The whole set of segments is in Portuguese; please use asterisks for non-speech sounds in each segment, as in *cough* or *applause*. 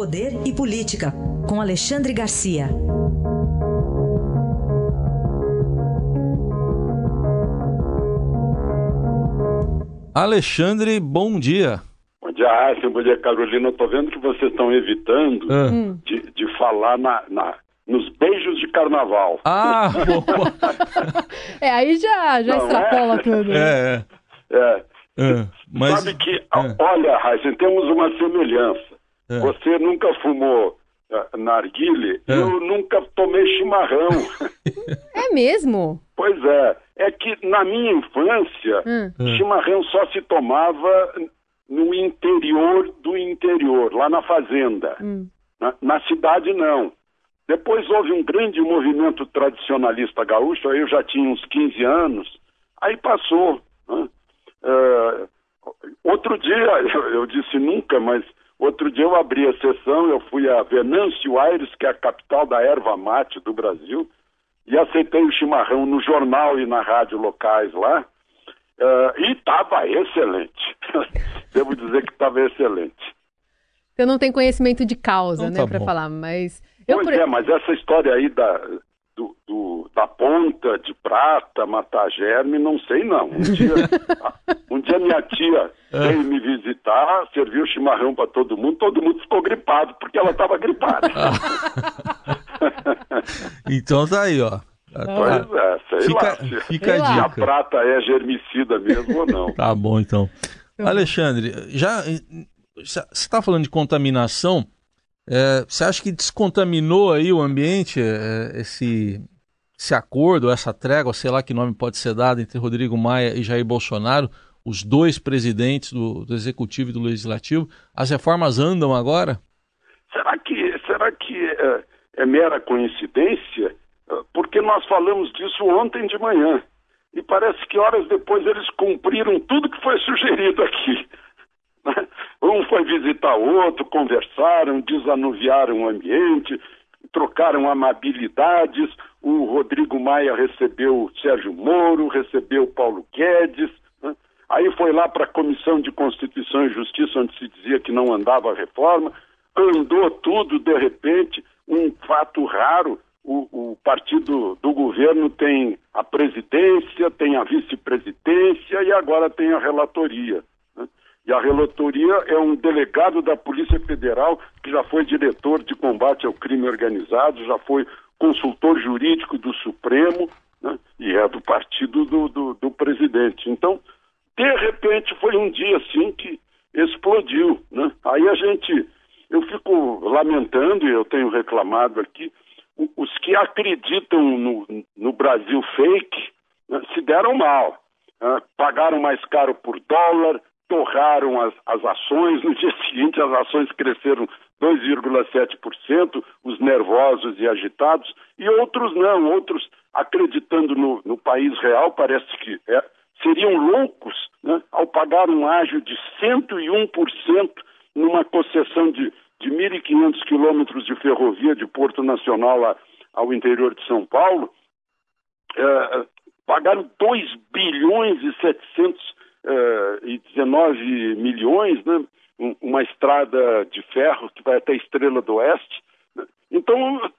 Poder e Política, com Alexandre Garcia. Alexandre, bom dia. Bom dia, Raíssa. Bom dia, Carolina. Estou vendo que vocês estão evitando Ah. de, de falar na, na- nos beijos de carnaval. Ah, *laughs* boa. É, aí já, já Não, extrapola é? tudo. é, é. É, é. Mas, Sabe que, é. olha, Raíssa, temos uma semelhança. É. Você nunca fumou uh, narguile, É. eu nunca tomei chimarrão. *laughs* É mesmo? pois é, é que na minha infância, Hum. Chimarrão só se tomava no interior do interior, lá na fazenda. Hum. Na, na cidade, não. Depois houve um grande movimento tradicionalista gaúcho, aí eu já tinha uns 15 anos, aí passou. né? Eh, outro dia, eu, *laughs* eu disse nunca, mas outro dia eu abri a sessão, eu fui a Venâncio Aires, que é a capital da erva mate do Brasil, e aceitei o chimarrão no jornal e na rádio locais lá, eh, e estava excelente. *laughs* Devo dizer que estava excelente. Eu não tenho conhecimento de causa, Então né, tá pra bom. falar, mas... Eu, Pois por- é, mas essa história aí da, do, do- da ponta de prata, matar germe, não sei não. Um dia, *laughs* um dia minha tia veio me visitar, serviu chimarrão para todo mundo, todo mundo ficou gripado, porque ela estava gripada. *laughs* então tá aí, ó. Pois é, sei Fica, lá se, fica a se a prata é germicida mesmo ou não. Tá bom, então. Alexandre, já você está falando de contaminação? É, Você acha que descontaminou aí o ambiente é, esse esse acordo, essa trégua, sei lá que nome pode ser dado entre Rodrigo Maia e Jair Bolsonaro, os dois presidentes do, do executivo e do legislativo? As reformas andam agora? Será que, será que é, é mera coincidência? É, Porque nós falamos disso ontem de manhã. E parece que horas depois eles cumpriram tudo que foi sugerido aqui. Né? Um foi visitar o outro, conversaram, desanuviaram o ambiente, trocaram amabilidades. O Rodrigo Maia recebeu o Sérgio Moro, recebeu o Paulo Guedes. né? Aí foi lá para a Comissão de Constituição e Justiça, onde se dizia que não andava a reforma. Andou tudo, de repente, um fato raro. O, o partido do governo tem a presidência, tem a vice-presidência e agora tem a relatoria. E a relatoria é um delegado da Polícia Federal que já foi diretor de combate ao crime organizado, já foi consultor jurídico do Supremo né? e é do partido do, do, do presidente. Então, de repente, foi um dia assim que explodiu. Né? Aí a gente, eu fico lamentando, e eu tenho reclamado aqui, os que acreditam no, no Brasil fake né, se deram mal. né? pagaram mais caro por dólar, torraram as, as ações, no *laughs* dia seguinte as ações cresceram 2,7%, os nervosos e agitados, e outros não, outros acreditando no, no país real, parece que é, seriam loucos né, ao pagar um ágio de 101% numa concessão de, de 1.500 quilômetros de ferrovia de Porto Nacional a- ao interior de São Paulo, eh, pagaram 2 bilhões e 719 milhões, né? Um- uma estrada de ferro que vai até Estrela do Oeste. né? Então,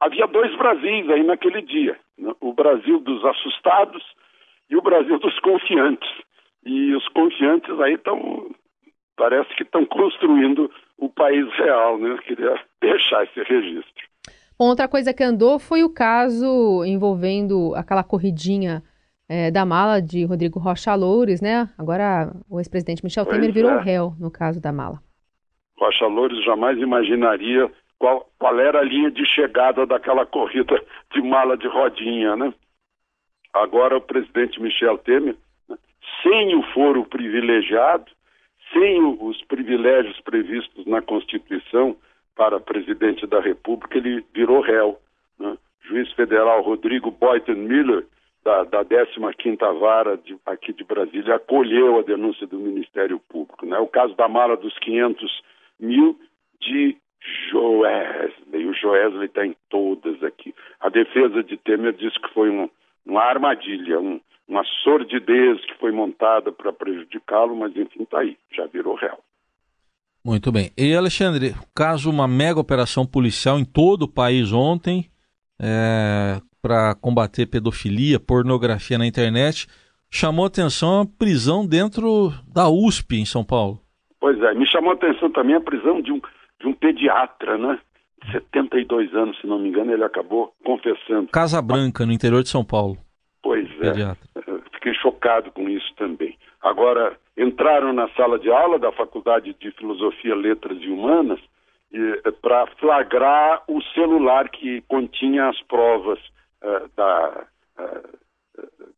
havia dois Brasis aí naquele dia: né? o Brasil dos assustados e o Brasil dos confiantes. E os confiantes aí estão, parece que estão construindo o país real, né? Eu queria *laughs* deixar esse registro. Outra coisa que andou foi o caso envolvendo aquela corridinha eh, da mala de Rodrigo Rocha Loures, né? Agora o ex-presidente Michel Pois Temer virou é. réu no caso da mala. Rocha Loures jamais imaginaria qual, qual era a linha de chegada daquela corrida de mala de rodinha, né? Agora o presidente Michel Temer, né, sem o foro privilegiado, sem os privilégios previstos na Constituição para presidente da República, ele virou réu. né? Juiz federal Rodrigo Boyden Miller, da, da 15ª Vara de- aqui de Brasília, acolheu a denúncia do Ministério Público. Né? O caso da mala dos 500 mil de Joesley. O Joesley está em todas aqui. A defesa de Temer disse que foi um, uma armadilha, um, uma sordidez que foi montada para prejudicá-lo, mas enfim, está aí, já virou réu. Muito bem. E Alexandre, caso uma mega operação policial em todo o país ontem é, para combater pedofilia, pornografia na internet, chamou atenção a prisão dentro da USP em São Paulo. Pois é, me chamou a atenção também a prisão de um, de um pediatra, né? 72 anos, se não me engano, ele acabou confessando. Casa Branca, no interior de São Paulo. Pois é. Pediatra. Fiquei chocado com isso também. Agora, entraram na sala de aula da Faculdade de Filosofia, Letras e Humanas para flagrar o celular que continha as provas uh, da, uh,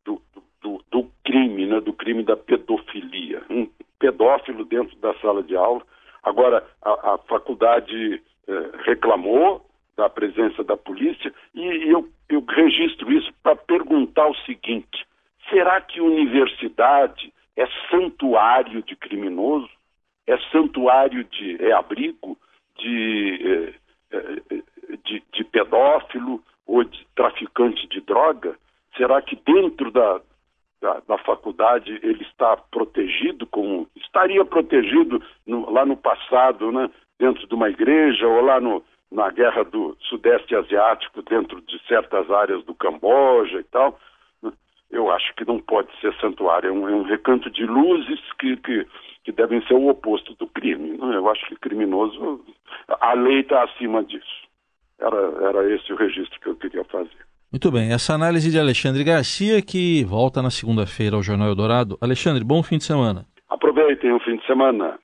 do, do, do, crime, né, do crime da pedofilia. Um pedófilo dentro da sala de aula. Agora, a, a faculdade uh, reclamou da presença da polícia e eu, eu registro isso para perguntar o seguinte: será que universidade é santuário de criminoso, é santuário de é abrigo de, é, é, de, de pedófilo ou de traficante de droga? Será que dentro da, da, da, faculdade ele está protegido como estaria protegido no, lá no passado, né, dentro de uma igreja ou lá no, na guerra do Sudeste Asiático, dentro de certas áreas do Camboja e tal eu acho que não pode ser santuário, é um, é um recanto de luzes que, que, que, devem ser o oposto do crime. Né? Eu acho que criminoso, a lei está acima disso. Era, era esse o registro que eu queria fazer. Muito bem, essa análise de Alexandre Garcia que volta na segunda-feira ao Jornal Eldorado. Alexandre, bom fim de semana. Aproveitem o fim de semana.